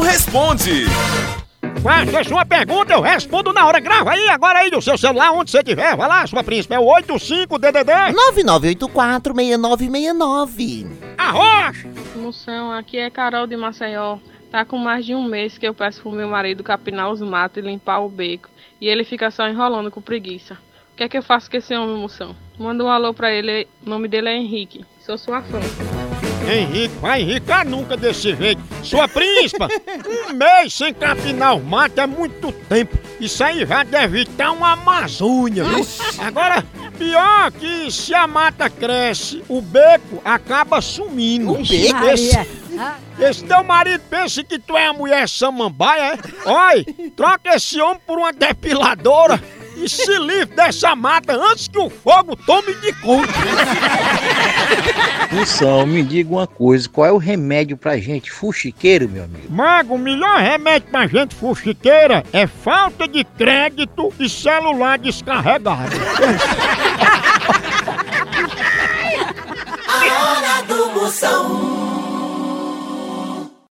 responde. Faça sua pergunta, eu respondo na hora. Grava aí, agora aí no seu celular, onde você tiver. Vai lá, sua príncipe. É o 85DDD. 9984-6969. Arrocha! Moção, aqui é Carol de Maceió. Tá com mais de um mês que eu peço pro meu marido capinar os matos e limpar o beco. E ele fica só enrolando com preguiça. O que é que eu faço com esse homem, moção? Manda um alô pra ele, o nome dele é Henrique. Sou sua fã. Henrique, vai enricar nunca desse jeito. Sua príncipa, um mês sem capinar os matos é muito tempo. Isso aí já deve estar uma Amazônia, viu? Agora, pior que se a mata cresce, o beco acaba sumindo. O beco? Esse, esse teu marido pensa que tu é a mulher samambaia, é? Oi, troca esse homem por uma depiladora e se livre dessa mata antes que o fogo tome de conta. Moção, me diga uma coisa, qual é o remédio pra gente fuxiqueiro, meu amigo? Mago, o melhor remédio pra gente fuxiqueira é falta de crédito e celular descarregado. A hora do Moção.